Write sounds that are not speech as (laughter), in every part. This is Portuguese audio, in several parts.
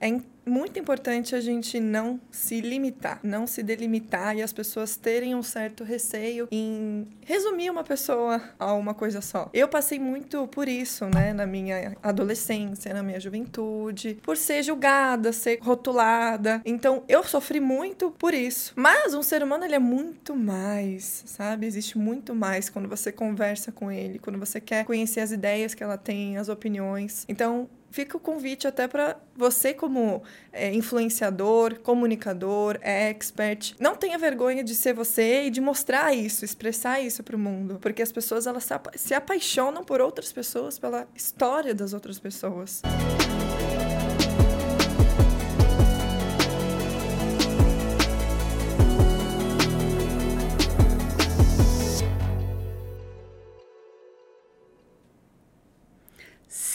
É muito importante a gente não se limitar, não se delimitar e as pessoas terem um certo receio em resumir uma pessoa a uma coisa só. Eu passei muito por isso, né, na minha adolescência, na minha juventude, por ser julgada, ser rotulada. Então, eu sofri muito por isso. Mas um ser humano ele é muito mais, sabe? Existe muito mais quando você conversa com ele, quando você quer conhecer as ideias que ela tem, as opiniões. Então, fica o convite até para você, como é, influenciador, comunicador, expert, não tenha vergonha de ser você e de mostrar isso, expressar isso para o mundo, porque as pessoas elas se, apa se apaixonam por outras pessoas, pela história das outras pessoas.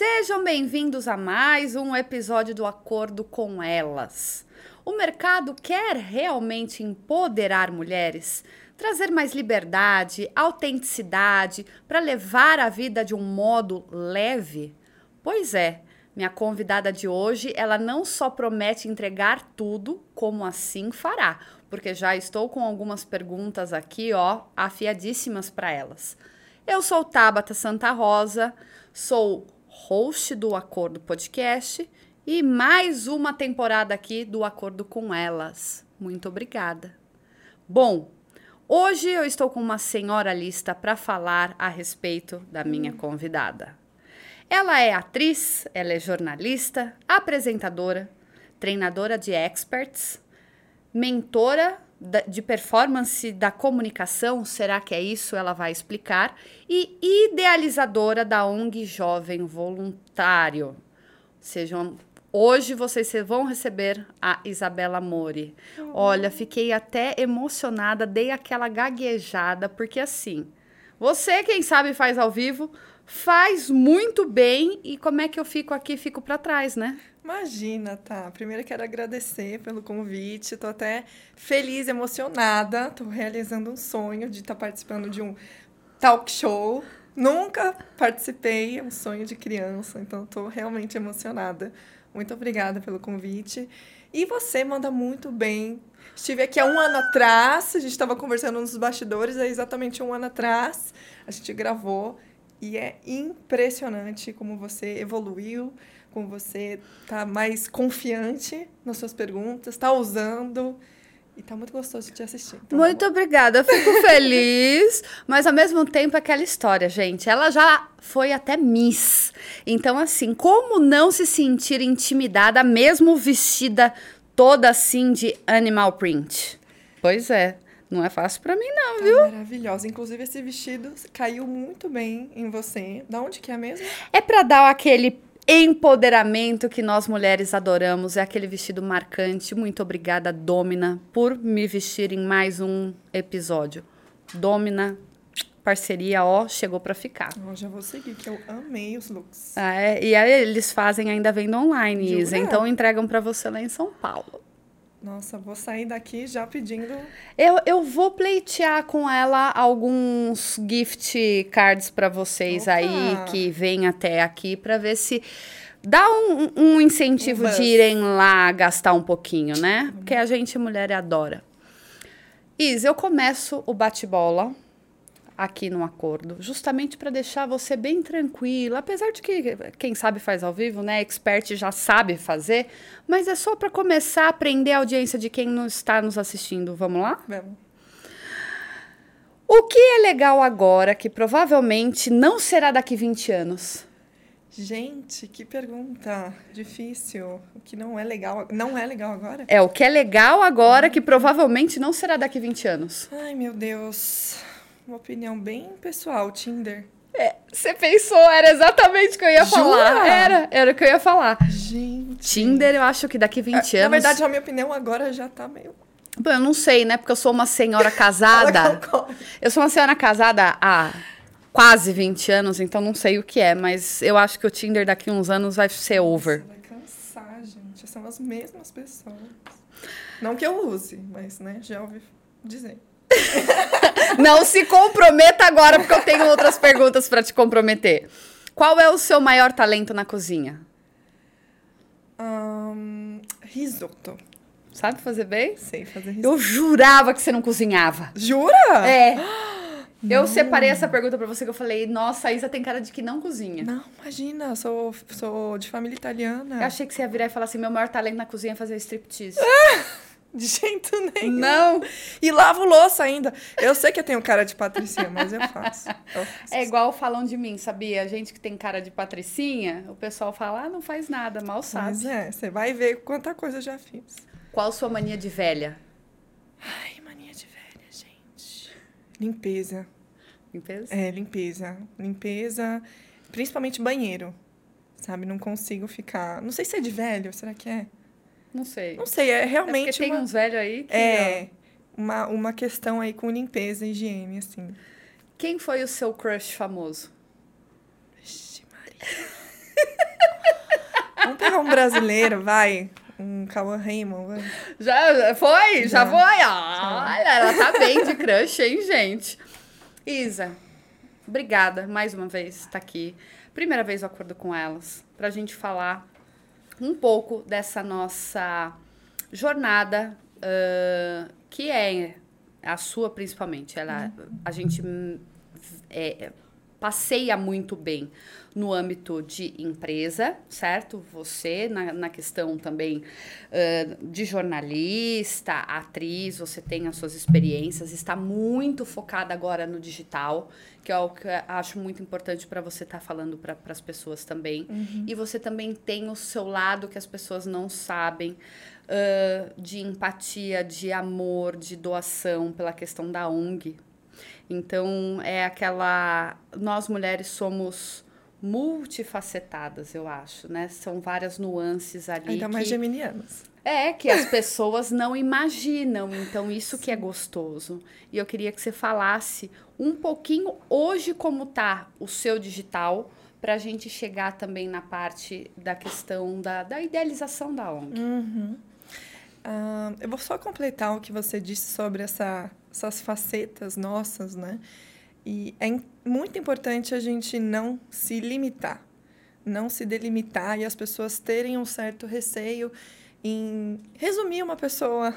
Sejam bem-vindos a mais um episódio do Acordo com Elas. O mercado quer realmente empoderar mulheres, trazer mais liberdade, autenticidade para levar a vida de um modo leve? Pois é, minha convidada de hoje, ela não só promete entregar tudo, como assim fará, porque já estou com algumas perguntas aqui, ó, afiadíssimas para elas. Eu sou Tabata Santa Rosa, sou host do Acordo Podcast e mais uma temporada aqui do Acordo com Elas. Muito obrigada. Bom, hoje eu estou com uma senhora lista para falar a respeito da minha convidada. Ela é atriz, ela é jornalista, apresentadora, treinadora de experts, mentora de performance da comunicação, será que é isso? Ela vai explicar. E idealizadora da ONG Jovem Voluntário. Sejam Hoje vocês vão receber a Isabela Mori. Uhum. Olha, fiquei até emocionada, dei aquela gaguejada, porque assim, você, quem sabe, faz ao vivo, faz muito bem. E como é que eu fico aqui? Fico para trás, né? Imagina, tá? Primeiro quero agradecer pelo convite. Tô até feliz, emocionada. Tô realizando um sonho de estar tá participando de um talk show. Nunca participei, é um sonho de criança, então tô realmente emocionada. Muito obrigada pelo convite. E você manda muito bem. Estive aqui há um ano atrás, a gente estava conversando nos bastidores, é exatamente um ano atrás. A gente gravou e é impressionante como você evoluiu com você, tá mais confiante nas suas perguntas, tá usando. E tá muito gostoso de te assistir. Então, muito tá obrigada, eu fico (laughs) feliz, mas ao mesmo tempo aquela história, gente. Ela já foi até Miss. Então, assim, como não se sentir intimidada, mesmo vestida toda assim de animal print? Pois é. Não é fácil para mim, não, tá viu? Maravilhosa. Inclusive, esse vestido caiu muito bem em você. Da onde que é mesmo? É para dar aquele empoderamento que nós mulheres adoramos. É aquele vestido marcante. Muito obrigada, Domina, por me vestir em mais um episódio. Domina, parceria, ó, chegou para ficar. Eu já vou seguir, que eu amei os looks. Ah, é, e aí eles fazem ainda vendo online, Isa, então entregam para você lá em São Paulo. Nossa, vou sair daqui já pedindo. Eu, eu vou pleitear com ela alguns gift cards para vocês Opa. aí que vêm até aqui para ver se dá um, um incentivo um de irem lá gastar um pouquinho, né? Uhum. Porque a gente, mulher, adora. Is, eu começo o bate-bola aqui no acordo, justamente para deixar você bem tranquilo, apesar de que quem sabe faz ao vivo, né, expert já sabe fazer, mas é só para começar a aprender a audiência de quem não está nos assistindo. Vamos lá? Vamos. O que é legal agora que provavelmente não será daqui 20 anos? Gente, que pergunta difícil. O que não é legal, não é legal agora? É, o que é legal agora que provavelmente não será daqui 20 anos. Ai, meu Deus uma opinião bem pessoal, Tinder. É, você pensou, era exatamente o que eu ia Jura? falar. Era, era o que eu ia falar. Gente. Tinder, eu acho que daqui 20 é, anos. Na verdade, a minha opinião agora já tá meio. Bom, eu não sei, né? Porque eu sou uma senhora (laughs) casada. eu sou uma senhora casada há quase 20 anos, então não sei o que é, mas eu acho que o Tinder daqui uns anos vai ser over. Nossa, vai cansar, gente. São as mesmas pessoas. Não que eu use, mas, né, já ouvi dizer. (laughs) Não se comprometa agora, porque eu tenho outras perguntas para te comprometer. Qual é o seu maior talento na cozinha? Um, Risoto. Sabe fazer bem? Sei fazer risoto. Eu jurava que você não cozinhava. Jura? É. (gasps) Eu separei essa pergunta pra você que eu falei, nossa, a Isa tem cara de que não cozinha. Não, imagina, sou, sou de família italiana. Eu achei que você ia virar e falar assim, meu maior talento na cozinha é fazer striptease. (laughs) (laughs) De jeito nenhum. Não. E lavo louça ainda. Eu sei que eu tenho cara de patricinha, mas eu faço. Eu faço. É igual falam de mim, sabia? A gente que tem cara de patricinha, o pessoal fala, ah, não faz nada, mal sabe. Mas é, você vai ver quanta coisa eu já fiz. Qual sua mania de velha? Ai, mania de velha, gente. Limpeza. Limpeza? É, limpeza. Limpeza, principalmente banheiro. Sabe, não consigo ficar. Não sei se é de velho, será que é? Não sei. Não sei, é É realmente. porque tem uma... uns velhos aí que... É, uma, uma questão aí com limpeza e higiene, assim. Quem foi o seu crush famoso? Vixe, Maria. Vamos pegar um brasileiro, vai. Um Cauã Raymond, vai. Já foi? Já, Já. foi? Olha, ela tá bem de crush, hein, gente? Isa, obrigada mais uma vez tá aqui. Primeira vez eu acordo com elas pra gente falar um pouco dessa nossa jornada, ãh, que é a sua principalmente. Ela, a gente hum, é, passeia muito bem no âmbito de empresa, certo? Você, na, na questão também ãh, de jornalista, atriz, você tem as suas experiências, está muito focada agora no digital, que é o que eu acho muito importante para você estar falando para as pessoas também. E você também tem o seu lado que as pessoas não sabem, ãh, de empatia, de amor, de doação pela questão da ONG. Então, é aquela. Nós mulheres somos multifacetadas, eu acho, né? São várias nuances ali. Ainda mais que... geminianas. É, que as pessoas não imaginam. Então, isso que é gostoso. E eu queria que você falasse um pouquinho hoje como tá o seu digital, para a gente chegar também na parte da questão da, da idealização da ONG. Uhum. Ah, eu vou só completar o que você disse sobre essa, essas facetas nossas, né? E é muito importante a gente não se limitar, não se delimitar e as pessoas terem um certo receio em resumir uma pessoa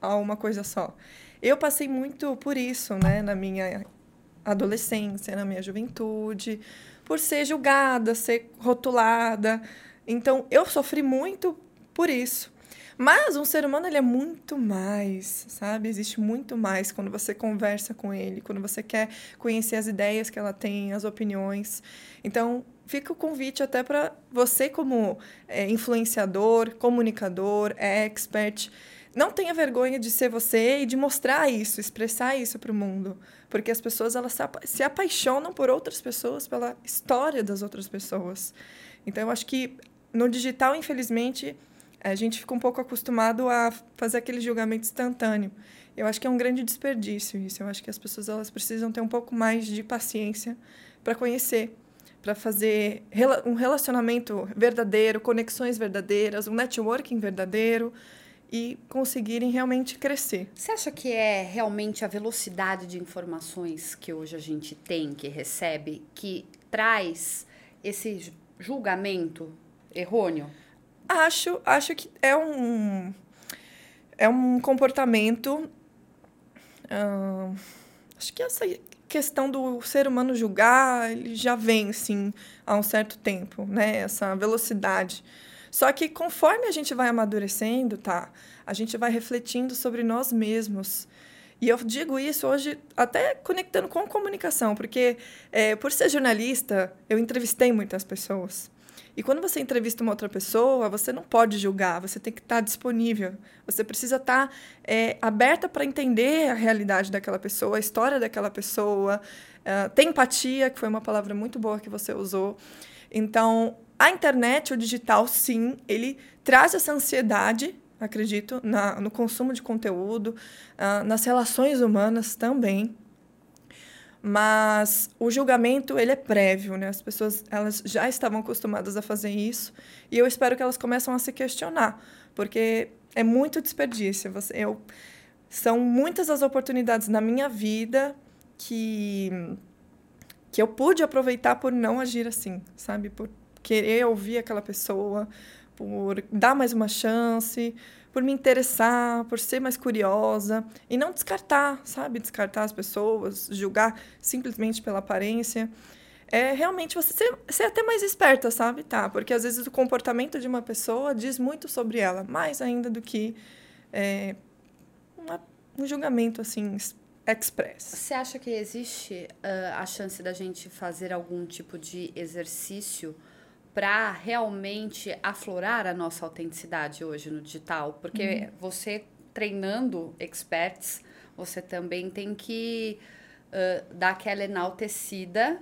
a uma coisa só. Eu passei muito por isso, né, na minha adolescência, na minha juventude, por ser julgada, ser rotulada. Então, eu sofri muito por isso. Mas um ser humano ele é muito mais, sabe? Existe muito mais quando você conversa com ele, quando você quer conhecer as ideias que ela tem, as opiniões. Então, fica o convite até para você como é, influenciador, comunicador, expert, não tenha vergonha de ser você e de mostrar isso, expressar isso para o mundo, porque as pessoas elas se, apa se apaixonam por outras pessoas, pela história das outras pessoas. Então, eu acho que no digital, infelizmente, a gente fica um pouco acostumado a fazer aquele julgamento instantâneo. Eu acho que é um grande desperdício isso. Eu acho que as pessoas elas precisam ter um pouco mais de paciência para conhecer, para fazer um relacionamento verdadeiro, conexões verdadeiras, um networking verdadeiro e conseguirem realmente crescer. Você acha que é realmente a velocidade de informações que hoje a gente tem, que recebe, que traz esse julgamento errôneo? Acho, acho que é um é um comportamento ah, acho que essa questão do ser humano julgar, ele já vem assim há um certo tempo, né? Essa velocidade. Só que conforme a gente vai amadurecendo, tá? A gente vai refletindo sobre nós mesmos. E eu digo isso hoje até conectando com comunicação, porque é, por ser jornalista, eu entrevistei muitas pessoas. E quando você entrevista uma outra pessoa, você não pode julgar, você tem que estar disponível. Você precisa estar é, aberta para entender a realidade daquela pessoa, a história daquela pessoa, uh, ter empatia, que foi uma palavra muito boa que você usou. Então, a internet, o digital, sim, ele traz essa ansiedade, acredito, na, no consumo de conteúdo, uh, nas relações humanas também. Mas o julgamento, ele é prévio, né? As pessoas, elas já estavam acostumadas a fazer isso. E eu espero que elas comecem a se questionar. Porque é muito desperdício. Você, eu, são muitas as oportunidades na minha vida que, que eu pude aproveitar por não agir assim, sabe? Por querer ouvir aquela pessoa, por dar mais uma chance, por me interessar, por ser mais curiosa e não descartar, sabe? Descartar as pessoas, julgar simplesmente pela aparência. É realmente você ser, ser até mais esperta, sabe? Tá, porque às vezes o comportamento de uma pessoa diz muito sobre ela, mais ainda do que é, uma, um julgamento assim express. Você acha que existe uh, a chance da gente fazer algum tipo de exercício para realmente aflorar a nossa autenticidade hoje no digital? Porque uhum. você treinando experts, você também tem que uh, dar aquela enaltecida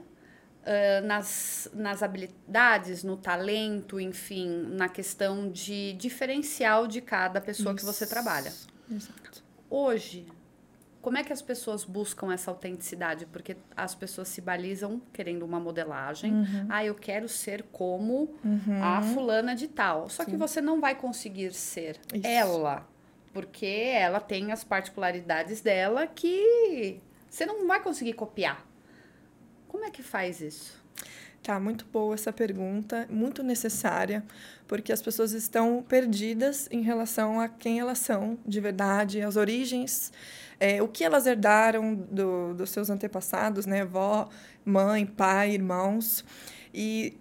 uh, nas, nas habilidades, no talento, enfim, na questão de diferencial de cada pessoa Isso. que você trabalha. Exato. Hoje, como é que as pessoas buscam essa autenticidade? Porque as pessoas se balizam querendo uma modelagem. Uhum. Ah, eu quero ser como uhum. a fulana de tal. Só Sim. que você não vai conseguir ser Isso. ela. Porque ela tem as particularidades dela que você não vai conseguir copiar. Como é que faz isso? Tá, muito boa essa pergunta, muito necessária, porque as pessoas estão perdidas em relação a quem elas são de verdade, as origens é, o que elas herdaram do, dos seus antepassados, né? Vó, mãe, pai, irmãos. E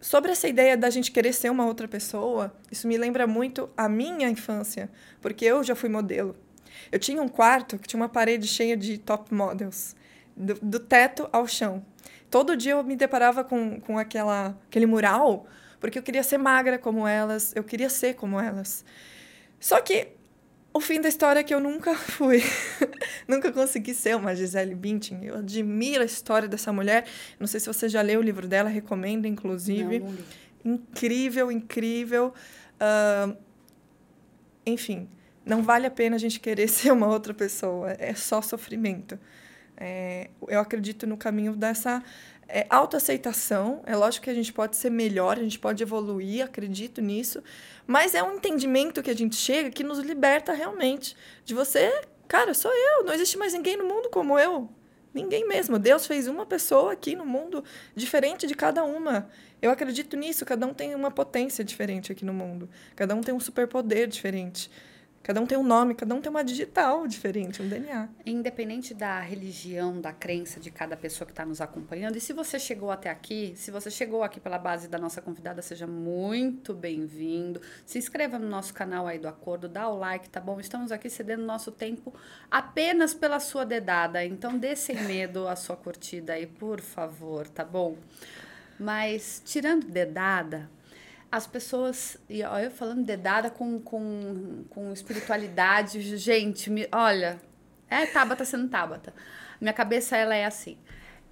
sobre essa ideia da gente querer ser uma outra pessoa, isso me lembra muito a minha infância, porque eu já fui modelo. Eu tinha um quarto que tinha uma parede cheia de top models, do, do teto ao chão. Todo dia eu me deparava com, com aquela, aquele mural, porque eu queria ser magra como elas, eu queria ser como elas. Só que o fim da história é que eu nunca (laughs) fui. nunca consegui ser uma Gisele Bündchen. Eu admiro a história dessa mulher. Não sei se você já leu o livro dela, recomendo, inclusive. Não, não incrível, incrível. Uh, enfim, não vale a pena a gente querer (laughs) ser uma outra pessoa. É só sofrimento. É, eu acredito no caminho dessa é, autoaceitação. É lógico que a gente pode ser melhor, a gente pode evoluir, acredito nisso. Mas é um entendimento que a gente chega que nos liberta realmente. De você, cara, sou eu, não existe mais ninguém no mundo como eu. Ninguém mesmo. Deus fez uma pessoa aqui no mundo diferente de cada uma. Eu acredito nisso. Cada um tem uma potência diferente aqui no mundo. Cada um tem um superpoder diferente. Cada um tem um nome, cada um tem uma digital diferente, um DNA. Independente da religião, da crença de cada pessoa que está nos acompanhando, e se você chegou até aqui, se você chegou aqui pela base da nossa convidada, seja muito bem-vindo. Se inscreva no nosso canal aí do Acordo, dá o like, tá bom? Estamos aqui cedendo nosso tempo apenas pela sua dedada, então dê sem medo a sua curtida aí, por favor, tá bom? Mas, tirando dedada, as pessoas. E ó, eu falando dedada com, com, com espiritualidade, gente, me, olha. É Tabata sendo Tabata. Minha cabeça, ela é assim.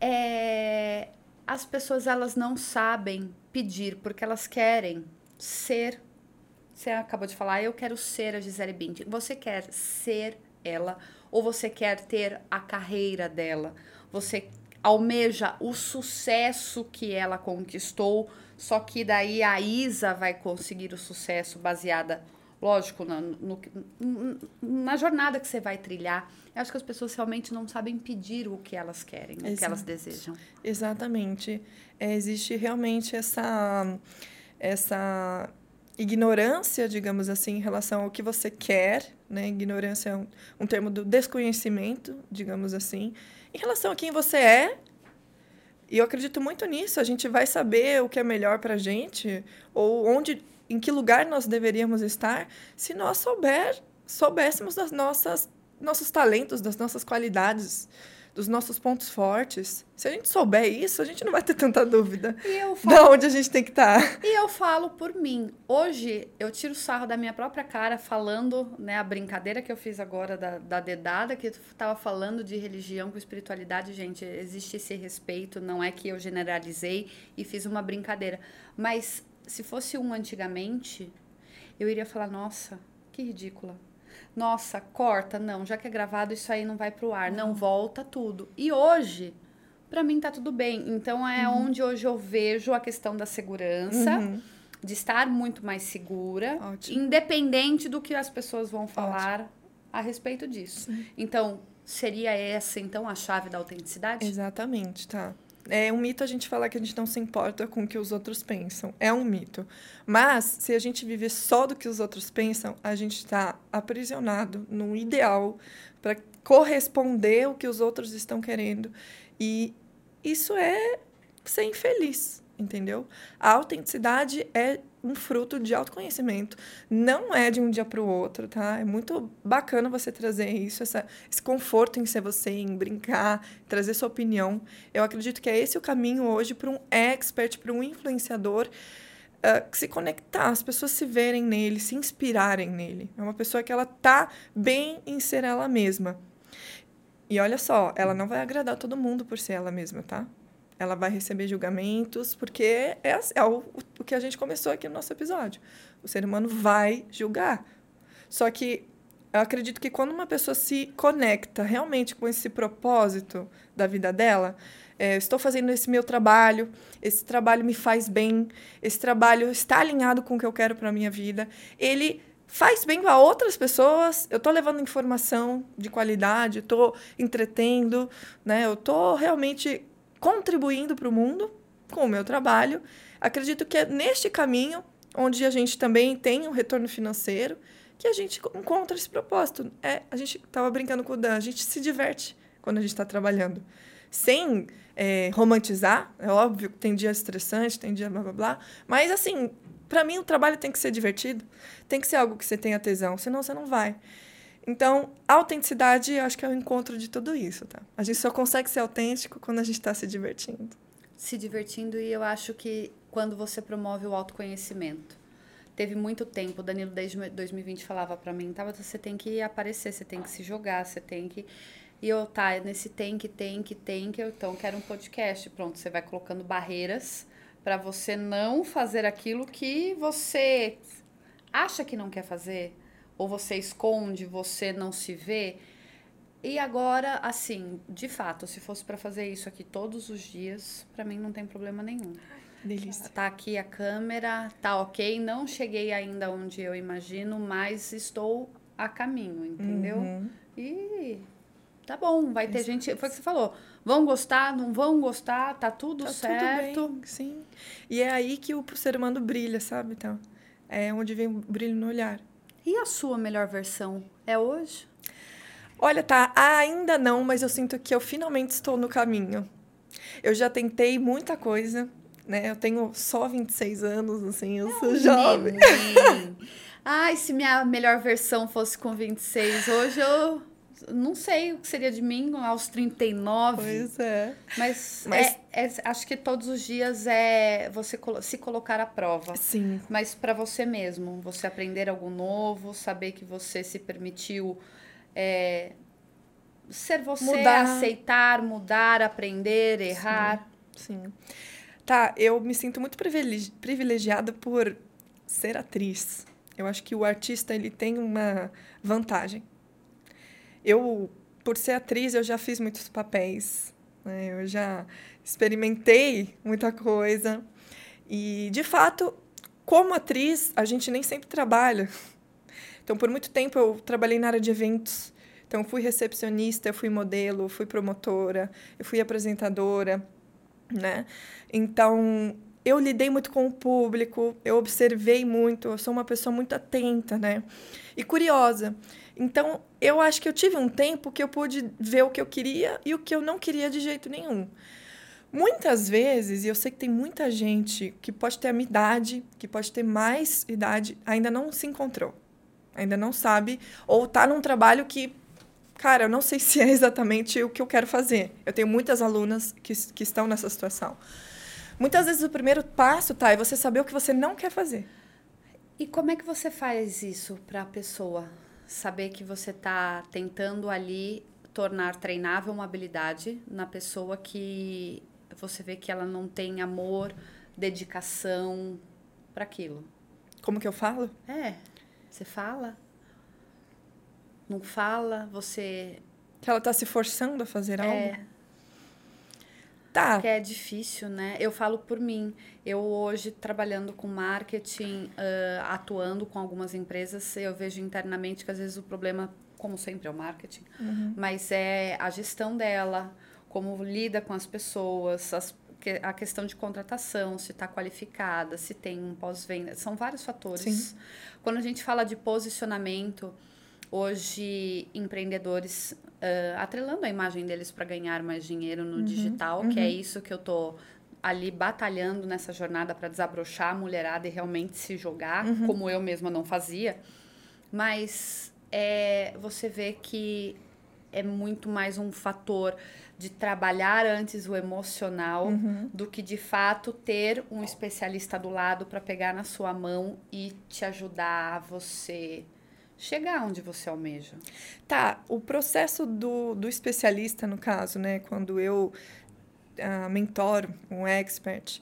É, as pessoas, elas não sabem pedir, porque elas querem ser. Você acabou de falar, eu quero ser a Gisele Bündchen. Você quer ser ela ou você quer ter a carreira dela? Você almeja o sucesso que ela conquistou só que daí a Isa vai conseguir o sucesso baseada, lógico, na, no, na jornada que você vai trilhar. Eu acho que as pessoas realmente não sabem pedir o que elas querem, Exato. o que elas desejam. Exatamente. É, existe realmente essa, essa ignorância, digamos assim, em relação ao que você quer, né? Ignorância é um, um termo do desconhecimento, digamos assim, em relação a quem você é e eu acredito muito nisso. A gente vai saber o que é melhor para a gente ou onde, em que lugar nós deveríamos estar, se nós souber, soubéssemos das nossas nossos talentos, das nossas qualidades dos nossos pontos fortes. Se a gente souber isso, a gente não vai ter tanta dúvida (laughs) falo, de onde a gente tem que estar. Tá. E eu falo por mim. Hoje, eu tiro sarro da minha própria cara falando, né, a brincadeira que eu fiz agora da, da dedada, que estava falando de religião com espiritualidade. Gente, existe esse respeito, não é que eu generalizei e fiz uma brincadeira. Mas se fosse um antigamente, eu iria falar, nossa, que ridícula nossa, corta, não, já que é gravado, isso aí não vai pro ar, não, volta tudo. E hoje, para mim tá tudo bem. Então é uhum. onde hoje eu vejo a questão da segurança, uhum. de estar muito mais segura, Ótimo. independente do que as pessoas vão falar Ótimo. a respeito disso. Sim. Então, seria essa então a chave da autenticidade? Exatamente, tá. É um mito a gente falar que a gente não se importa com o que os outros pensam. É um mito. Mas, se a gente viver só do que os outros pensam, a gente está aprisionado num ideal para corresponder ao que os outros estão querendo. E isso é ser infeliz, entendeu? A autenticidade é um fruto de autoconhecimento. Não é de um dia para o outro, tá? É muito bacana você trazer isso, essa, esse conforto em ser você, em brincar, trazer sua opinião. Eu acredito que é esse o caminho hoje para um expert, para um influenciador. Uh, se conectar, as pessoas se verem nele, se inspirarem nele. É uma pessoa que ela tá bem em ser ela mesma. E olha só, ela não vai agradar todo mundo por ser ela mesma, tá? Ela vai receber julgamentos, porque é, é o, o que a gente começou aqui no nosso episódio. O ser humano vai julgar. Só que eu acredito que quando uma pessoa se conecta realmente com esse propósito da vida dela, é, estou fazendo esse meu trabalho, esse trabalho me faz bem, esse trabalho está alinhado com o que eu quero para a minha vida, ele faz bem para outras pessoas, eu estou levando informação de qualidade, estou entretendo, né? eu estou realmente contribuindo para o mundo com o meu trabalho. Acredito que é neste caminho, onde a gente também tem um retorno financeiro, que a gente encontra esse propósito. É, a gente estava brincando com o Dan, a gente se diverte quando a gente está trabalhando. Sem é, romantizar, é óbvio que tem dia estressante, tem dia blá blá blá, mas assim, para mim o trabalho tem que ser divertido, tem que ser algo que você tenha tesão, senão você não vai. Então, autenticidade, eu acho que é o encontro de tudo isso, tá? A gente só consegue ser autêntico quando a gente está se divertindo. Se divertindo, e eu acho que quando você promove o autoconhecimento. Teve muito tempo, o Danilo desde 2020 falava para mim, tá, você tem que aparecer, você tem que se jogar, você tem que... E eu, tá, nesse tem que, tem que, tem que, então quero um podcast. Pronto, você vai colocando barreiras para você não fazer aquilo que você acha que não quer fazer ou você esconde, você não se vê. E agora, assim, de fato, se fosse para fazer isso aqui todos os dias, para mim não tem problema nenhum. Delícia. Tá aqui a câmera, tá ok. Não cheguei ainda onde eu imagino, mas estou a caminho, entendeu? Uhum. E tá bom, vai ter gente. Foi o que você falou. Vão gostar, não vão gostar, tá tudo tá certo. Tudo bem, sim. E é aí que o ser humano brilha, sabe? Então, é onde vem o brilho no olhar. E a sua melhor versão é hoje? Olha, tá, ainda não, mas eu sinto que eu finalmente estou no caminho. Eu já tentei muita coisa, né? Eu tenho só 26 anos, assim, eu sou jovem. Ai, se minha melhor versão fosse com 26, hoje eu não sei o que seria de mim aos 39. Pois é. Mas, Mas... É, é, acho que todos os dias é você se colocar à prova. Sim. Mas para você mesmo, você aprender algo novo, saber que você se permitiu é, ser você, mudar. aceitar, mudar, aprender, errar. Sim. Sim. Tá, eu me sinto muito privilegiada por ser atriz. Eu acho que o artista ele tem uma vantagem eu, por ser atriz, eu já fiz muitos papéis. Né? Eu já experimentei muita coisa. E, de fato, como atriz, a gente nem sempre trabalha. Então, por muito tempo, eu trabalhei na área de eventos. Então, fui recepcionista, fui modelo, fui promotora, eu fui apresentadora, né? Então, eu lidei muito com o público, eu observei muito, eu sou uma pessoa muito atenta, né? E curiosa. Então, eu acho que eu tive um tempo que eu pude ver o que eu queria e o que eu não queria de jeito nenhum. Muitas vezes, e eu sei que tem muita gente que pode ter a minha idade, que pode ter mais idade, ainda não se encontrou. Ainda não sabe, ou está num trabalho que, cara, eu não sei (laughs) se é exatamente o que eu quero fazer. Eu tenho muitas alunas que, que estão nessa situação. Muitas vezes o primeiro passo, tá, é você saber o que você não quer fazer. E como é que você faz isso para a pessoa? Saber que você está tentando ali tornar treinável uma habilidade na pessoa que você vê que ela não tem amor, dedicação para aquilo. Como que eu falo? É, você fala. Não fala, você. Que ela está se forçando a fazer algo? Tá. Que é difícil, né? Eu falo por mim. Eu hoje trabalhando com marketing, uh, atuando com algumas empresas, eu vejo internamente que às vezes o problema, como sempre, é o marketing, uhum. mas é a gestão dela, como lida com as pessoas, as, a questão de contratação, se está qualificada, se tem um pós-venda, são vários fatores. Sim. Quando a gente fala de posicionamento, hoje empreendedores uh, atrelando a imagem deles para ganhar mais dinheiro no uhum, digital, uhum. que é isso que eu tô ali batalhando nessa jornada para desabrochar a mulherada e realmente se jogar, uhum. como eu mesma não fazia. Mas é, você vê que é muito mais um fator de trabalhar antes o emocional uhum. do que de fato ter um especialista do lado para pegar na sua mão e te ajudar a você chegar onde você almeja. Tá, o processo do, do especialista, no caso, né? Quando eu uh, mentoro um expert,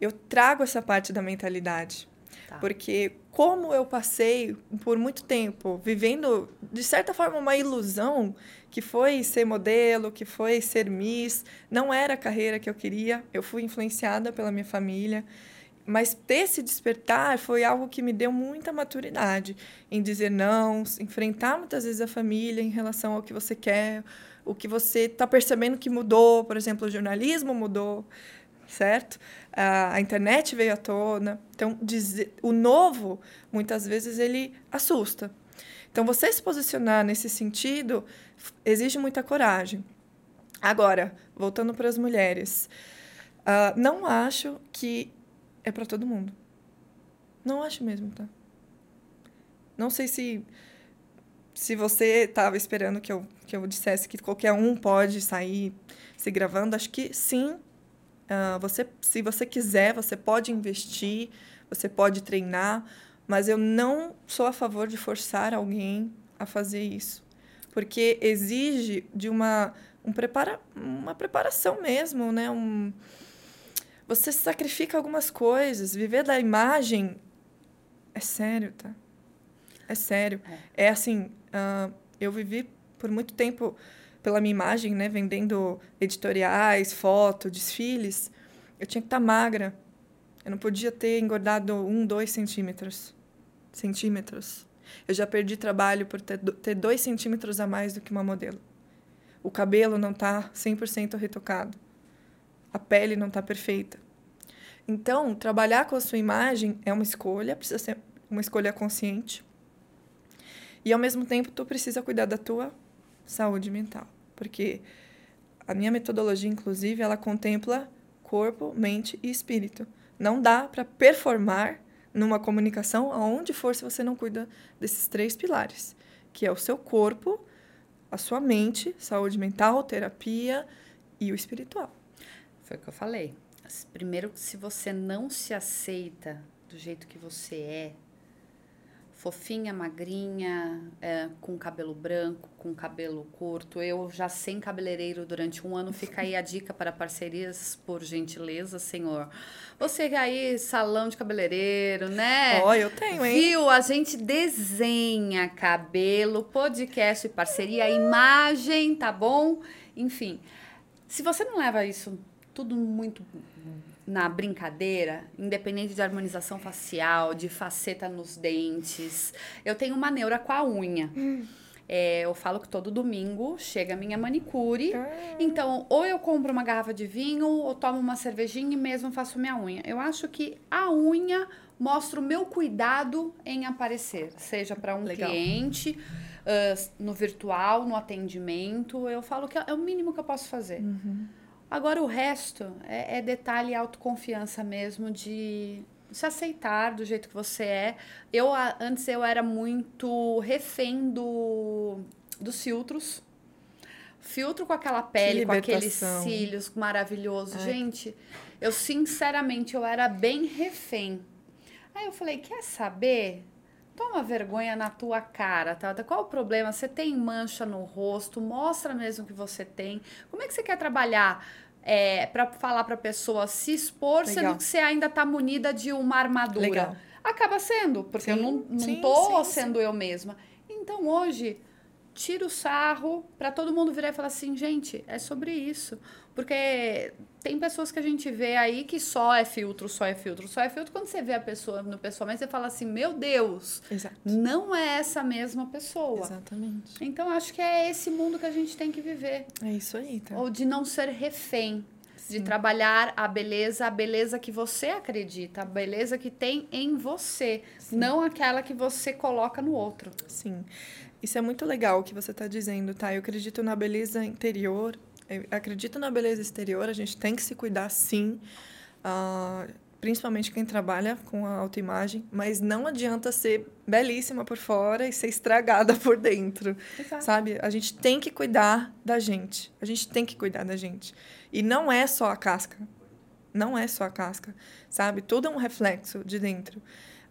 eu trago essa parte da mentalidade. Tá. Porque como eu passei por muito tempo vivendo, de certa forma, uma ilusão que foi ser modelo, que foi ser Miss, não era a carreira que eu queria. Eu fui influenciada pela minha família. Mas ter esse despertar foi algo que me deu muita maturidade em dizer não, enfrentar muitas vezes a família em relação ao que você quer, o que você está percebendo que mudou. Por exemplo, o jornalismo mudou, certo? A, internet veio à tona. Então, dizer, o novo, muitas vezes, ele assusta. Então, você se posicionar nesse sentido exige muita coragem. Agora, voltando para as mulheres, uh, não acho que é para todo mundo. Não acho mesmo, tá? Não sei se se você estava esperando que eu, que eu dissesse que qualquer um pode sair se gravando, acho que sim. Uh, você, se você quiser, você pode investir, você pode treinar, mas eu não sou a favor de forçar alguém a fazer isso, porque exige de uma, um prepara, uma preparação mesmo, né? Um, você sacrifica algumas coisas. Viver da imagem é sério, tá? É sério. É, é assim, uh, eu vivi por muito tempo pela minha imagem, né? Vendendo editoriais, fotos, desfiles. Eu tinha que estar tá magra. Eu não podia ter engordado um, dois centímetros. Centímetros. Eu já perdi trabalho por ter, ter dois centímetros a mais do que uma modelo. O cabelo não está 100% retocado a pele não está perfeita. Então, trabalhar com a sua imagem é uma escolha, precisa ser uma escolha consciente. E ao mesmo tempo, tu precisa cuidar da tua saúde mental, porque a minha metodologia, inclusive, ela contempla corpo, mente e espírito. Não dá para performar numa comunicação aonde for se você não cuida desses três pilares, que é o seu corpo, a sua mente, saúde mental, terapia e o espiritual. Foi o que eu falei. Primeiro, se você não se aceita do jeito que você é, fofinha, magrinha, é, com cabelo branco, com cabelo curto. Eu já sem cabeleireiro durante um ano, fica aí a dica para parcerias, por gentileza, senhor. Você aí, salão de cabeleireiro, né? Ó, oh, eu tenho, hein? Viu? A gente desenha cabelo, podcast e parceria, imagem, tá bom? Enfim, se você não leva isso tudo muito na brincadeira, independente de harmonização facial, de faceta nos dentes. Eu tenho uma neura com a unha. Hum. É, eu falo que todo domingo chega a minha manicure. Ah. Então, ou eu compro uma garrafa de vinho, ou tomo uma cervejinha e mesmo faço minha unha. Eu acho que a unha mostra o meu cuidado em aparecer, seja para um Legal. cliente, uh, no virtual, no atendimento. Eu falo que é o mínimo que eu posso fazer. Uhum. Agora o resto é, é detalhe e autoconfiança mesmo de se aceitar do jeito que você é. Eu antes eu era muito refém do, dos filtros. Filtro com aquela pele, com aqueles cílios maravilhosos. Ai. Gente, eu sinceramente eu era bem refém. Aí eu falei, quer saber? Toma vergonha na tua cara, tá? Qual o problema? Você tem mancha no rosto, mostra mesmo que você tem. Como é que você quer trabalhar é, para falar para a pessoa se expor, Legal. sendo que você ainda está munida de uma armadura? Legal. Acaba sendo, porque sim, eu não, não sim, tô sim, sendo eu mesma. Então hoje tira o sarro para todo mundo virar e falar assim, gente, é sobre isso. Porque tem pessoas que a gente vê aí que só é filtro, só é filtro, só é filtro. Quando você vê a pessoa no pessoalmente, você fala assim, meu Deus, Exato. não é essa mesma pessoa. Exatamente. Então, acho que é esse mundo que a gente tem que viver. É isso aí, tá? Ou de não ser refém. De Sim. trabalhar a beleza, a beleza que você acredita, a beleza que tem em você, não aquela que você coloca no outro. Sim. Isso é muito legal o que você está dizendo, tá? Eu acredito na beleza interior, eu acredito na beleza exterior, a gente tem que se cuidar sim, ah, principalmente quem trabalha com a autoimagem, mas não adianta ser belíssima por fora e ser estragada (laughs) por dentro, Exato. sabe? A gente tem que cuidar da gente, a gente tem que cuidar da gente. E não é só a casca, não é só a casca, sabe? Tudo é um reflexo de dentro.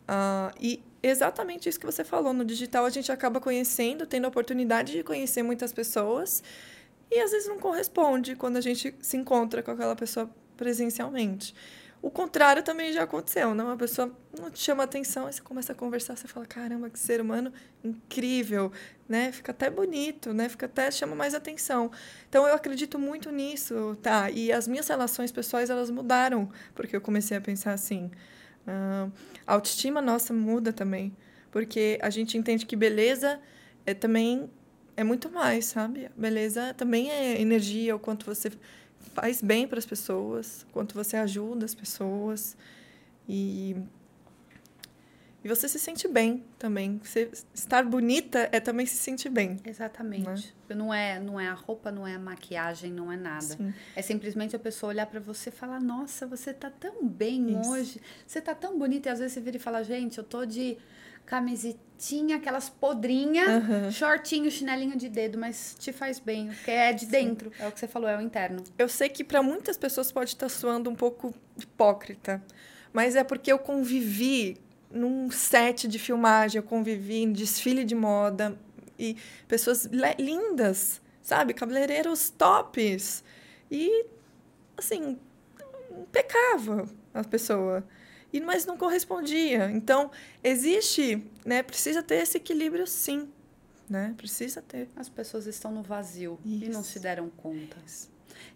Ah, e exatamente isso que você falou. No digital, a gente acaba conhecendo, tendo a oportunidade de conhecer muitas pessoas e às vezes não corresponde quando a gente se encontra com aquela pessoa presencialmente. O contrário também já aconteceu, né? Uma pessoa não te chama atenção, aí você começa a conversar, você fala, caramba, que ser humano incrível, né? Fica até bonito, né? Fica até, chama mais atenção. Então, eu acredito muito nisso, tá? E as minhas relações pessoais, elas mudaram, porque eu comecei a pensar assim, a autoestima nossa muda também, porque a gente entende que beleza é também é muito mais, sabe? Beleza também é energia, o quanto você faz bem para as pessoas, o quanto você ajuda as pessoas e e você se sente bem também. Você, estar bonita é também se sentir bem. Exatamente. Não é, não é a roupa, não é a maquiagem, não é nada. Sim. É simplesmente a pessoa olhar pra você e falar: Nossa, você tá tão bem Isso. hoje, você tá tão bonita. E às vezes você vira e fala: Gente, eu tô de camisetinha, aquelas podrinhas, Aham. shortinho, chinelinho de dedo, mas te faz bem, porque é de dentro. É o que você falou, é o interno. Eu sei que para muitas pessoas pode estar soando um pouco hipócrita, mas é porque eu convivi num set de filmagem, eu convivi em desfile de moda e pessoas lindas, sabe? Cabeleireiros tops. E, assim, impecável a pessoa. E, mas não correspondia. Então, existe, né? Precisa ter esse equilíbrio, sim. Né? Precisa ter. As pessoas estão no vazio e não Isso. se deram conta.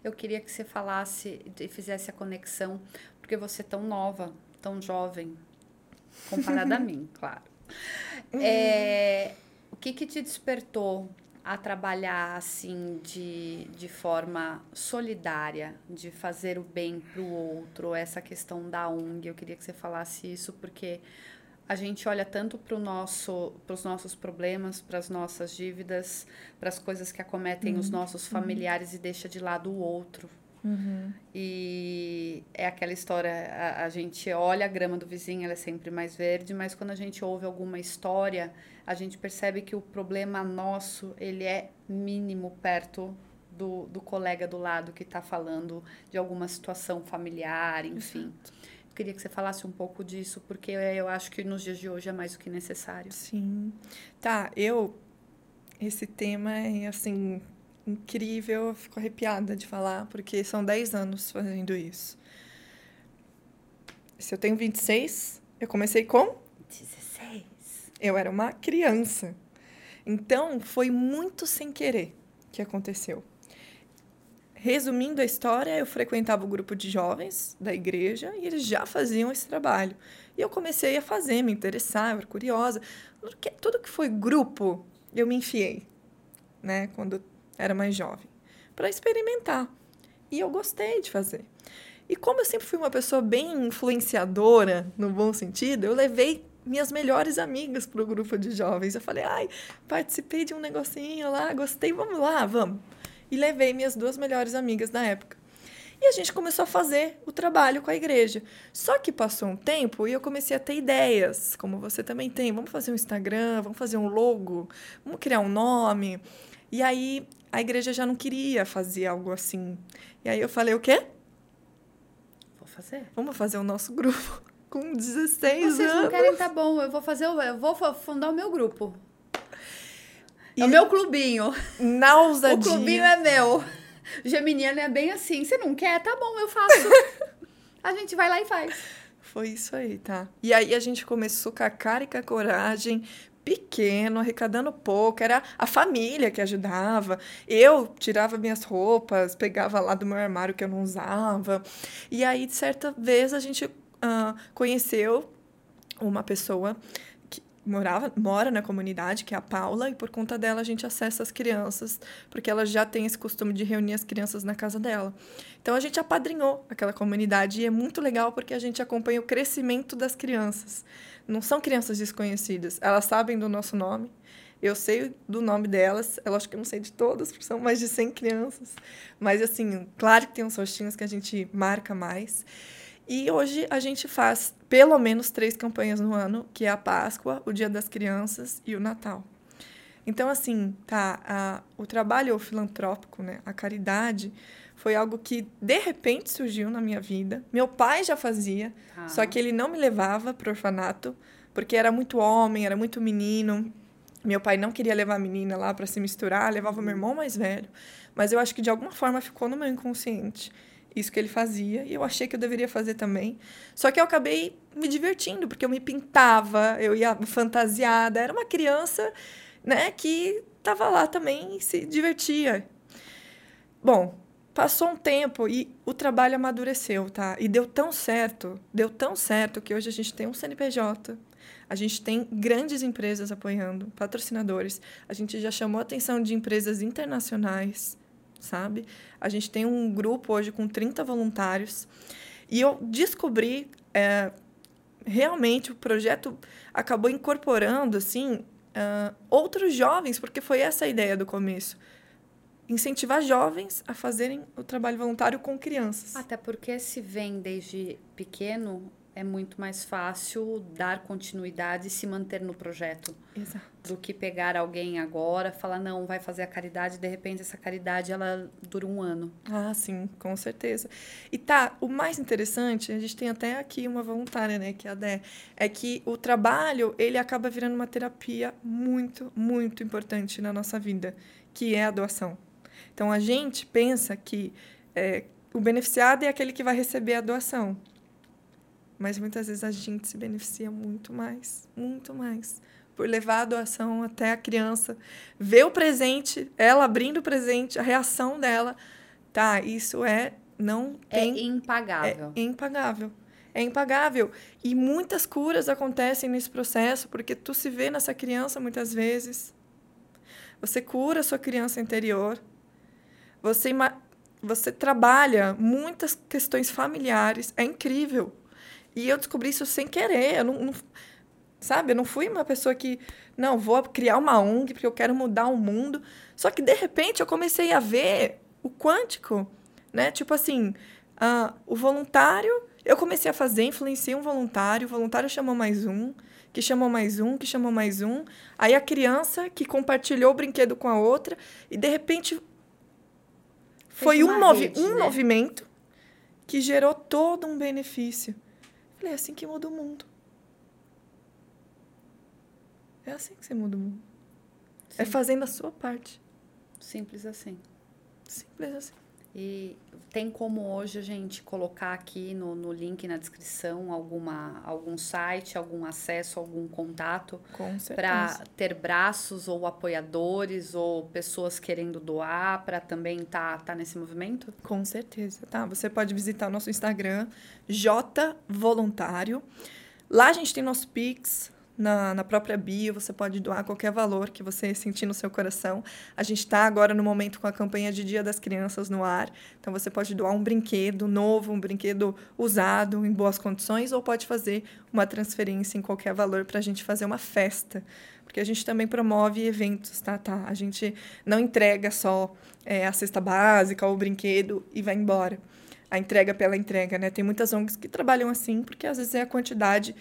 Eu queria que você falasse e fizesse a conexão, porque você é tão nova, tão jovem, comparada a (laughs) mim, claro. É, o que, que te despertou a trabalhar assim de, de forma solidária, de fazer o bem para o outro, essa questão da ONG? Eu queria que você falasse isso, porque a gente olha tanto para nosso, os nossos problemas, para as nossas dívidas, para as coisas que acometem os nossos familiares e deixa de lado o outro. E é aquela história, a, a gente olha a grama do vizinho, ela é sempre mais verde, mas quando a gente ouve alguma história, a gente percebe que o problema nosso, ele é mínimo perto do, do colega do lado que está falando de alguma situação familiar, enfim. Eu queria que você falasse um pouco disso, porque eu acho que nos dias de hoje é mais do que necessário. Sim. Tá, eu. Esse tema é, assim, incrível. Eu fico arrepiada de falar, porque são 10 anos fazendo isso. Se eu tenho 26, eu comecei com. 16. Eu era uma criança. Então, foi muito sem querer que aconteceu. Resumindo a história, eu frequentava o grupo de jovens da igreja e eles já faziam esse trabalho. E eu comecei a fazer, me interessar, eu era curiosa. Tudo que, tudo que foi grupo, eu me enfiei, né, quando era mais jovem, para experimentar. E eu gostei de fazer. E como eu sempre fui uma pessoa bem influenciadora, no bom sentido, eu levei minhas melhores amigas para o grupo de jovens. Eu falei, ai, participei de um negocinho lá, gostei, vamos lá, vamos. E levei minhas duas melhores amigas da época. E a gente começou a fazer o trabalho com a igreja. Só que passou um tempo e eu comecei a ter ideias, como você também tem. Vamos fazer um Instagram, vamos fazer um logo, vamos criar um nome. E aí a igreja já não queria fazer algo assim. E aí eu falei, o quê? Vou fazer. Vamos fazer o nosso grupo (laughs) com 16 Vocês anos. não querem, tá bom, eu vou fazer, o- eu vou fundar o meu grupo. E É o meu clubinho. Na (laughs) O ousadia. clubinho é meu. Geminiano é bem assim. Você não quer? Tá bom, eu faço. (laughs) A gente vai lá e faz. Foi isso aí, tá? E aí a gente começou com a cara e com a coragem, pequeno, arrecadando pouco, era a família que ajudava. Eu tirava minhas roupas, pegava lá do meu armário que eu não usava. E aí, certa vez, a gente uh, conheceu uma pessoa morava, mora na comunidade, que é a Paula, e por conta dela a gente acessa as crianças, porque ela já tem esse costume de reunir as crianças na casa dela. Então a gente apadrinhou aquela comunidade e é muito legal porque a gente acompanha o crescimento das crianças. Não são crianças desconhecidas, elas sabem do nosso nome. Eu sei do nome delas, eu acho que eu não sei de todas, porque são mais de 100 crianças. Mas, assim, claro que tem uns rostinhos que a gente marca mais. E hoje a gente faz pelo menos três campanhas no ano, que é a Páscoa, o Dia das Crianças e o Natal. Então, assim, tá, a, o trabalho filantrópico, né, a caridade, foi algo que de repente surgiu na minha vida. Meu pai já fazia, ah. só que ele não me levava para o orfanato, porque era muito homem, era muito menino. Meu pai não queria levar a menina lá para se misturar, levava meu irmão mais velho. Mas eu acho que de alguma forma ficou no meu inconsciente isso que ele fazia e eu achei que eu deveria fazer também. Só que eu acabei me divertindo, porque eu me pintava, eu ia fantasiada, era uma criança, né, que estava lá também e se divertia. Bom, passou um tempo e o trabalho amadureceu, tá? E deu tão certo, deu tão certo que hoje a gente tem um CNPJ, a gente tem grandes empresas apoiando, patrocinadores. A gente já chamou a atenção de empresas internacionais sabe? A gente tem um grupo hoje com 30 voluntários e eu descobri é, realmente o projeto acabou incorporando assim uh, outros jovens, porque foi essa a ideia do começo. Incentivar jovens a fazerem o trabalho voluntário com crianças. Até porque se vem desde pequeno, é muito mais fácil dar continuidade e se manter no projeto. Exato. Do que pegar alguém agora, falar, não, vai fazer a caridade, de repente essa caridade ela dura um ano. Ah, sim, com certeza. E tá, o mais interessante, a gente tem até aqui uma voluntária, né, que é a Dé, é que o trabalho, ele acaba virando uma terapia muito, muito importante na nossa vida, que é a doação. Então a gente pensa que é, o beneficiado é aquele que vai receber a doação. Mas muitas vezes a gente se beneficia muito mais, muito mais, por levar a doação até a criança, ver o presente, ela abrindo o presente, a reação dela, tá? Isso é não é tem, é impagável. É impagável. É impagável. E muitas curas acontecem nesse processo, porque tu se vê nessa criança muitas vezes. Você cura a sua criança interior. Você, você trabalha muitas questões familiares. É incrível. E eu descobri isso sem querer. Eu não, não, sabe? Eu não fui uma pessoa que, não, vou criar uma ONG porque eu quero mudar o mundo. Só que, de repente, eu comecei a ver o quântico, né? Tipo assim, uh, o voluntário, eu comecei a fazer, influenciei um voluntário, o voluntário chamou mais um, que chamou mais um, que chamou mais um. Aí a criança que compartilhou o brinquedo com a outra, e de repente foi um, movi rede, um né? movimento que gerou todo um benefício. Falei, é assim que muda o mundo. É assim que você muda o mundo. É Sim. É fazendo a sua parte. Simples assim. Simples assim. E tem como hoje a gente colocar aqui no, no link na descrição alguma, algum site, algum acesso, algum contato para ter braços ou apoiadores ou pessoas querendo doar para também estar tá, tá nesse movimento? Com certeza, tá? Você pode visitar o nosso Instagram, J Voluntário. Lá a gente tem nosso Pix, na, na própria bio, você pode doar qualquer valor que você sentir no seu coração. A gente está agora no momento com a campanha de Dia das Crianças no ar, então você pode doar um brinquedo novo, um brinquedo usado, em boas condições, ou pode fazer uma transferência em qualquer valor para a gente fazer uma festa. Porque a gente também promove eventos, tá? tá? A gente não entrega só é, a cesta básica ou o brinquedo e vai embora. A entrega pela entrega, né? Tem muitas ONGs que trabalham assim, porque às vezes é a quantidade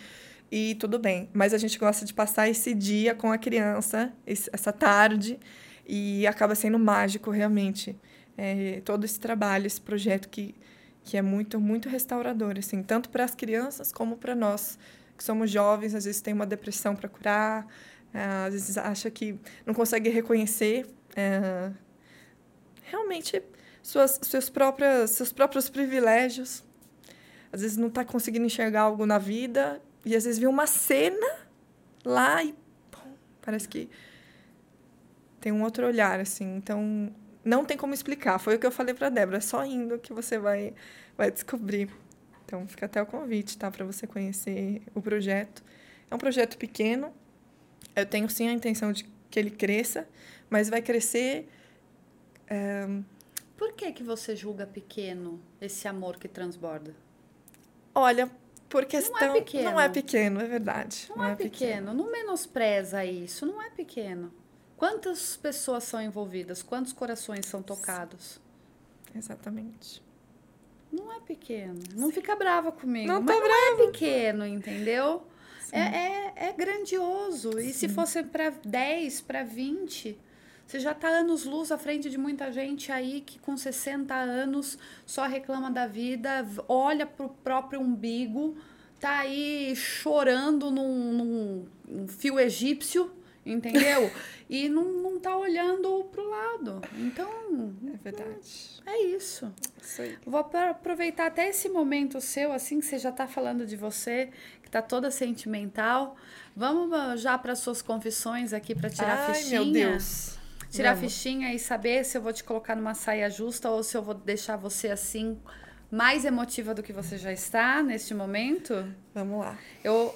e tudo bem. Mas a gente gosta de passar esse dia com a criança, essa tarde, e acaba sendo mágico realmente. É, todo esse trabalho, esse projeto que, que é muito, muito restaurador, assim, tanto para as crianças como para nós, que somos jovens, às vezes tem uma depressão para curar, é, às vezes acha que não consegue reconhecer é, realmente suas, suas próprias, seus próprios privilégios. Às vezes não está conseguindo enxergar algo na vida e às vezes vê uma cena lá e pum, Parece que tem um outro olhar, assim. Então, não tem como explicar. Foi o que eu falei para Débora. É só indo que você vai, vai descobrir. Então, fica até o convite, tá? Para você conhecer o projeto. É um projeto pequeno. Eu tenho, sim, a intenção de que ele cresça. Mas vai crescer... É... Por que, que você julga pequeno esse amor que transborda? Olha, por questão. Não é pequeno. Não é pequeno, é verdade. Não, não é, é pequeno. pequeno. Não menospreza isso. Não é pequeno. Quantas pessoas são envolvidas? Quantos corações são tocados? Exatamente. Não é pequeno. Não fica brava comigo. Não mas tá não brava. é pequeno, entendeu? É, é, é, grandioso. Sim. E se fosse para 10, para 20, você já está anos luz à frente de muita gente aí que com 60 anos só reclama da vida, olha pro próprio umbigo, tá aí chorando num, num fio egípcio, entendeu? (laughs) e não, não tá olhando pro lado. Então. É verdade. É isso. isso aí. Vou aproveitar até esse momento seu, assim, que você já tá falando de você, que tá toda sentimental. Vamos já para suas confissões aqui para tirar Ai, fichinha. meu Deus. Tirar Vamos. a fichinha e saber se eu vou te colocar numa saia justa ou se eu vou deixar você assim mais emotiva do que você já está neste momento. Vamos lá. Eu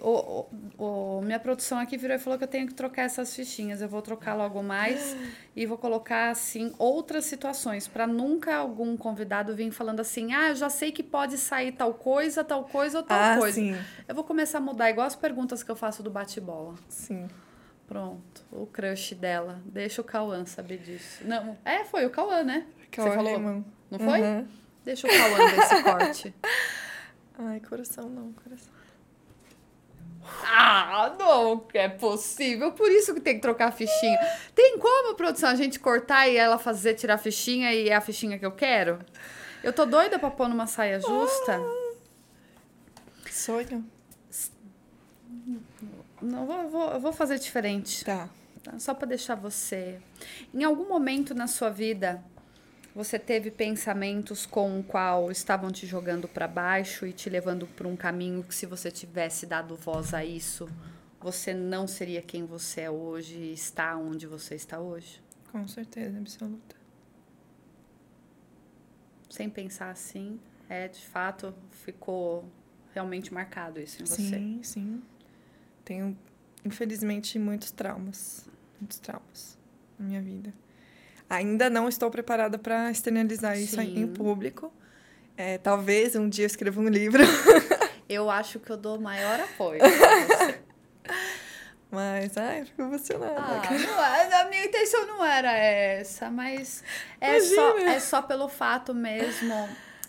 o, o, o, minha produção aqui virou e falou que eu tenho que trocar essas fichinhas. Eu vou trocar logo mais (gasps) e vou colocar assim outras situações para nunca algum convidado vir falando assim: "Ah, eu já sei que pode sair tal coisa, tal coisa ou tal ah, coisa". Sim. Eu vou começar a mudar igual as perguntas que eu faço do bate-bola. Sim. Pronto, o crush dela. Deixa o Cauã saber disso. Não, é, foi o Cauã, né? Cauã Você falou? Não foi? Uhum. Deixa o Cauã ver esse corte. (laughs) Ai, coração não, coração. Ah, não é possível. Por isso que tem que trocar a fichinha. Tem como, produção, a gente cortar e ela fazer, tirar a fichinha e é a fichinha que eu quero? Eu tô doida pra pôr numa saia justa. Ah, sonho. Não, vou, vou, vou fazer diferente. Tá. tá. Só para deixar você. Em algum momento na sua vida, você teve pensamentos com o qual estavam te jogando para baixo e te levando por um caminho que, se você tivesse dado voz a isso, você não seria quem você é hoje e está onde você está hoje? Com certeza, absoluta. Sem pensar assim, é de fato ficou realmente marcado isso em você. Sim, sim tenho, infelizmente, muitos traumas. Muitos traumas na minha vida. Ainda não estou preparada para externalizar Sim. isso em público. É, talvez um dia eu escreva um livro. (laughs) Eu acho que eu dou maior apoio (laughs) Mas, ai, fico emocionada. Ah, não, a minha intenção não era essa, mas é só, é só pelo fato mesmo,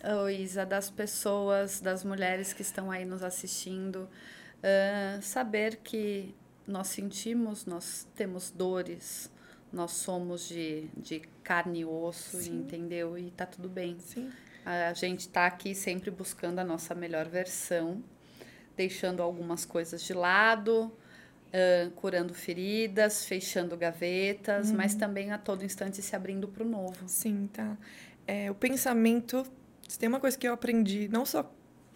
oh, Isa, das pessoas, das mulheres que estão aí nos assistindo, Uh, saber que nós sentimos, nós temos dores, nós somos de, de carne e osso, Sim. entendeu? E tá tudo bem. Sim. A gente tá aqui sempre buscando a nossa melhor versão, deixando algumas coisas de lado, uh, curando feridas, fechando gavetas, uhum. mas também a todo instante se abrindo para o novo. Sim, tá. É, o pensamento, tem uma coisa que eu aprendi, não só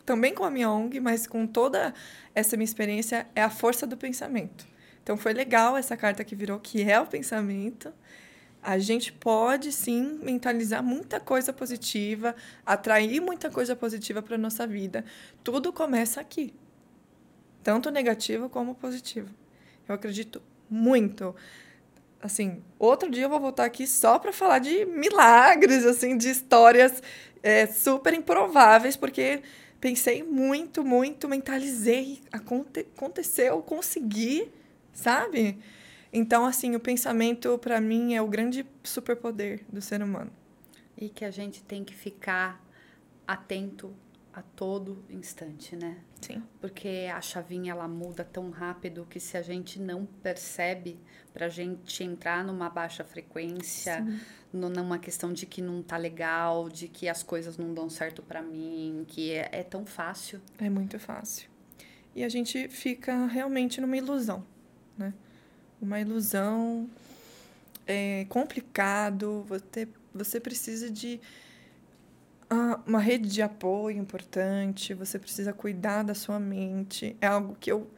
também com a minha ONG, mas com toda essa minha experiência, é a força do pensamento. Então foi legal essa carta que virou, que é o pensamento. A gente pode sim mentalizar muita coisa positiva, atrair muita coisa positiva para nossa vida. Tudo começa aqui. Tanto negativo como positivo. Eu acredito muito. Assim, outro dia eu vou voltar aqui só para falar de milagres, assim, de histórias é, super improváveis, porque pensei muito, muito, mentalizei, aconte aconteceu, consegui, sabe? Então, assim, o pensamento para mim é o grande superpoder do ser humano. E que a gente tem que ficar atento a todo instante, né? Sim. Porque a chavinha ela muda tão rápido que se a gente não percebe para a gente entrar numa baixa frequência, Sim numa questão de que não tá legal, de que as coisas não dão certo para mim, que é, é tão fácil. É muito fácil. E a gente fica realmente numa ilusão, né? Uma ilusão é complicado, você, você precisa de uma rede de apoio importante, você precisa cuidar da sua mente. É algo que eu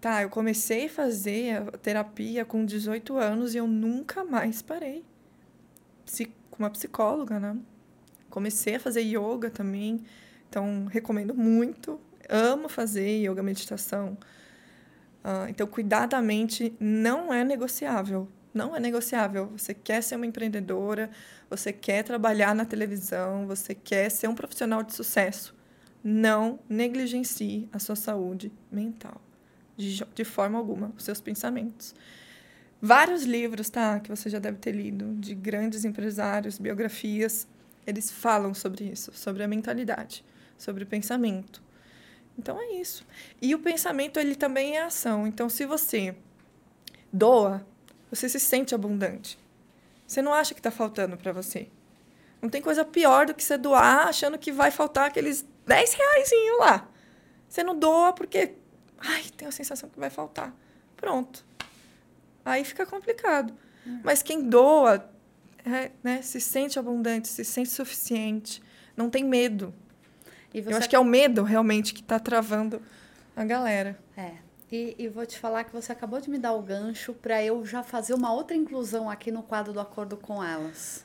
Tá, eu comecei a fazer a terapia com 18 anos e eu nunca mais parei. Com uma psicóloga, né? Comecei a fazer yoga também. Então, recomendo muito. Amo fazer yoga meditação. Ah, então, cuidar da mente não é negociável. Não é negociável. Você quer ser uma empreendedora, você quer trabalhar na televisão, você quer ser um profissional de sucesso. Não negligencie a sua saúde mental. De, de forma alguma, os seus pensamentos. Vários livros, tá? Que você já deve ter lido, de grandes empresários, biografias, eles falam sobre isso, sobre a mentalidade, sobre o pensamento. Então é isso. E o pensamento, ele também é ação. Então, se você doa, você se sente abundante. Você não acha que está faltando para você. Não tem coisa pior do que você doar achando que vai faltar aqueles 10 reais lá. Você não doa porque, ai, tem a sensação que vai faltar. Pronto. Aí fica complicado. Mas quem doa, é, né, se sente abundante, se sente suficiente, não tem medo. Eu acho que é o medo realmente que está travando a galera. É. E, e vou te falar que você acabou de me dar o gancho para eu já fazer uma outra inclusão aqui no quadro do Acordo com Elas.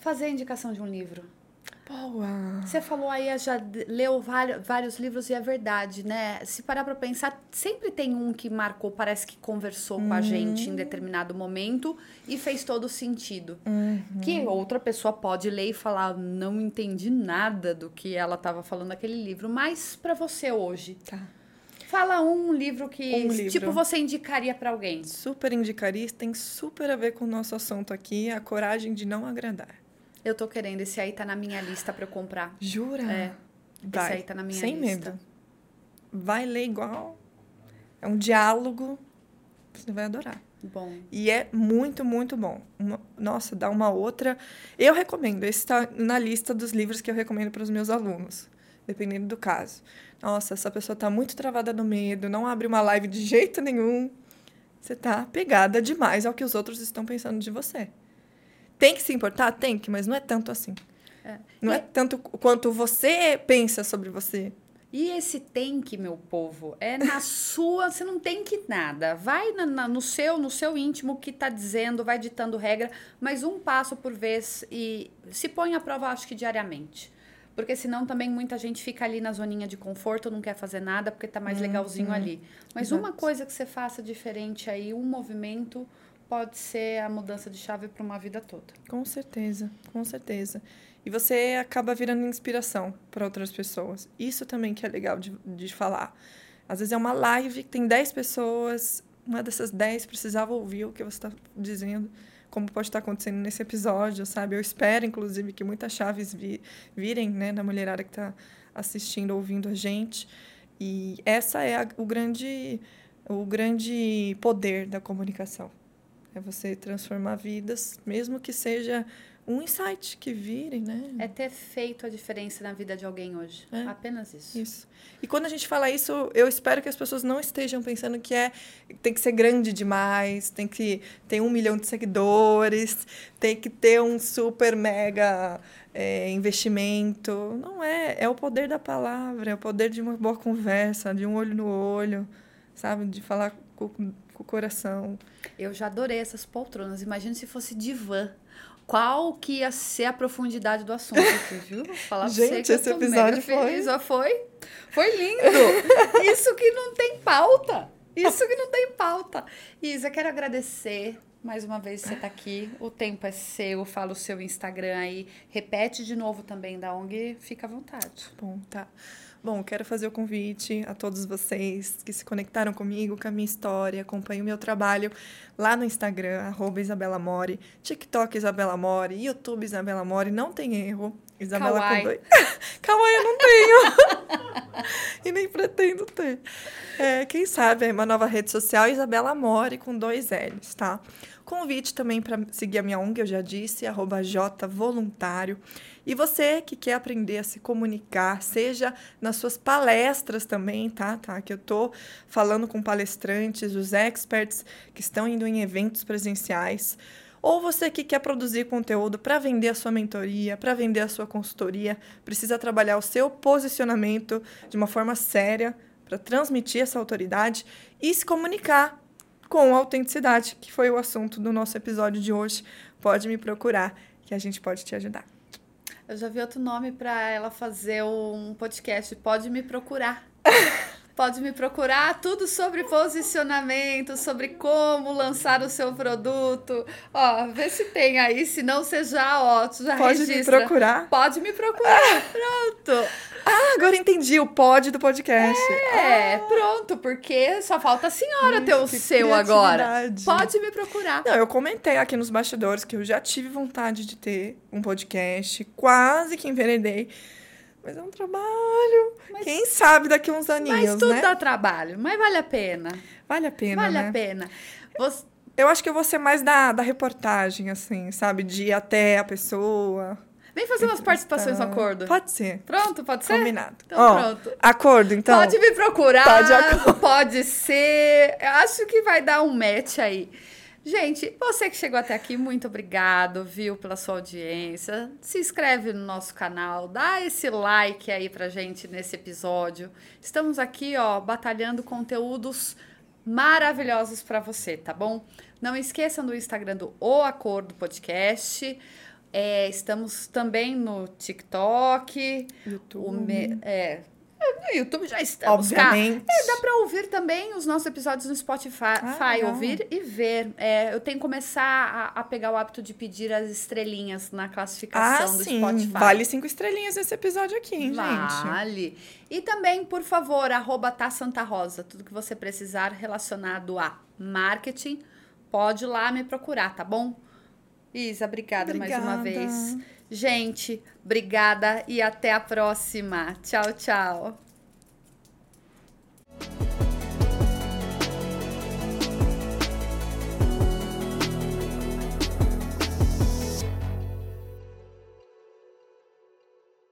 Fazer a indicação de um livro. Boa! Você falou aí, já leu vários, livros e é verdade, né? Se parar pra pensar, sempre tem um que marcou, parece que conversou com a gente em determinado momento e fez todo sentido. Que outra pessoa pode ler e falar, não entendi nada do que ela estava falando naquele livro. Mas pra você hoje, Tá. Fala um livro que, Um livro. tipo, você indicaria pra alguém. Super indicaria, tem super a ver com o nosso assunto aqui, a coragem de não agradar. Eu tô querendo, esse aí tá na minha lista pra eu comprar. Jura? É. Vai. Esse aí tá na minha Sem lista. medo. Vai ler igual. É um diálogo. Você vai adorar. Bom, E é muito, muito bom. Uma- nossa, dá uma outra. Eu recomendo. Esse está na lista dos livros que eu recomendo para os meus alunos, dependendo do caso. Nossa, essa pessoa está muito travada no medo, não abre uma live de jeito nenhum. Você está pegada demais ao que os outros estão pensando de você. Tem que se importar? Tem que, mas não é tanto assim. É. Não E- é tanto quanto você pensa sobre você. E esse tem que, meu povo, é na sua, você não tem que nada. Vai na- na- no seu, no seu íntimo que tá dizendo, vai ditando regra, mas um passo por vez e se põe à prova, acho que diariamente. Porque senão também muita gente fica ali na zoninha de conforto, não quer fazer nada porque tá mais legalzinho ali. Mas Exato. uma coisa que você faça diferente aí, um movimento pode ser a mudança de chave para uma vida toda. Com certeza, com certeza. E você acaba virando inspiração para outras pessoas. Isso também que é legal de, de falar. Às vezes é uma live que tem 10 pessoas, uma dessas 10 precisava ouvir o que você está dizendo, como pode estar acontecendo nesse episódio, sabe? Eu espero, inclusive, que muitas chaves vi, virem né, na mulherada que está assistindo, ouvindo a gente. E essa é a- o, grande, o grande poder da comunicação. É você transformar vidas, mesmo que seja um insight que vire, né? É ter feito a diferença na vida de alguém hoje. É. Apenas isso. Isso. E quando a gente fala isso, eu espero que as pessoas não estejam pensando que é tem que ser grande demais, tem que ter um milhão de seguidores, tem que ter um super mega é, investimento. Não é. É o poder da palavra, é o poder de uma boa conversa, de um olho no olho, sabe? De falar com, com o coração. Eu já adorei essas poltronas. Imagina se fosse divã. Qual que ia ser a profundidade do assunto aqui, viu? Vou Falar pra você Gente, que eu esse episódio foi- feliz. Ó, foi? Foi lindo! (laughs) Isso que não tem pauta. Isso que não tem pauta. Isa, quero agradecer mais uma vez você tá aqui. O tempo é seu. Fala o seu Instagram aí. Repete de novo também da ONG. Fica à vontade. Bom, tá. Bom, quero fazer o convite a todos vocês que se conectaram comigo, com a minha história, acompanhem o meu trabalho lá no Instagram, arroba Isabela Mori, TikTok Isabela Mori, YouTube Isabela Mori, não tem erro. Isabela Kawaii. com dois. (laughs) Kawaii eu não tenho. (laughs) e nem pretendo ter. É, quem sabe, é uma nova rede social, Isabela Mori, com dois L's, tá? Convite também para seguir a minha ONG, eu já disse, arroba J Voluntário. E você que quer aprender a se comunicar, seja nas suas palestras também, tá? tá? Que eu tô falando com palestrantes, os experts que estão indo em eventos presenciais. Ou você que quer produzir conteúdo para vender a sua mentoria, para vender a sua consultoria, precisa trabalhar o seu posicionamento de uma forma séria para transmitir essa autoridade e se comunicar com autenticidade, que foi o assunto do nosso episódio de hoje. Pode me procurar, que a gente pode te ajudar. Eu já vi outro nome para ela fazer um podcast. Pode me procurar. (laughs) Pode me procurar tudo sobre posicionamento, sobre como lançar o seu produto. Ó, vê se tem aí, se não você já, ó, já Pode registra. me procurar. Pode me procurar. Pronto. Ah, agora entendi o pod do podcast. É, pronto, porque só falta a senhora ter o seu agora. Pode me procurar. Não, eu comentei aqui nos bastidores que eu já tive vontade de ter um podcast, quase que enveredei. Mas é um trabalho. Mas- Quem sabe daqui uns Mas aninhos, tudo né? dá trabalho, mas vale a pena. Vale a pena, vale né? a pena. Você, Eu acho que eu vou ser mais da, da reportagem, assim, sabe? De ir até a pessoa. Vem fazer umas participações no entrevistar. acordo. Pode ser. Pronto, pode ser? Combinado. Então Ó, pronto. Acordo, então. pode me procurar, Tá de acordo. (laughs) pode ser. Eu acho que vai dar um match aí. Gente, você que chegou até aqui, muito obrigado, viu, pela sua audiência. Se inscreve no nosso canal, dá esse like aí pra gente nesse episódio. Estamos aqui, ó, batalhando conteúdos maravilhosos pra você, tá bom? Não esqueçam do Instagram do O Acordo Podcast. É, estamos também no TikTok. YouTube. O me- é, no YouTube já estamos, Obviamente. É, dá pra ouvir também os nossos episódios no Spotify, Ah, ouvir e ver. É, eu tenho que começar a, a pegar o hábito de pedir as estrelinhas na Ah, classificação do sim. Spotify. Vale cinco estrelinhas esse episódio aqui, hein, gente? Vale. E também, por favor, arroba tá Santa Rosa. Tudo que você precisar relacionado a marketing, pode ir lá me procurar, tá bom? Isa, obrigada, obrigada mais uma vez. Gente, obrigada e até a próxima. Tchau, tchau.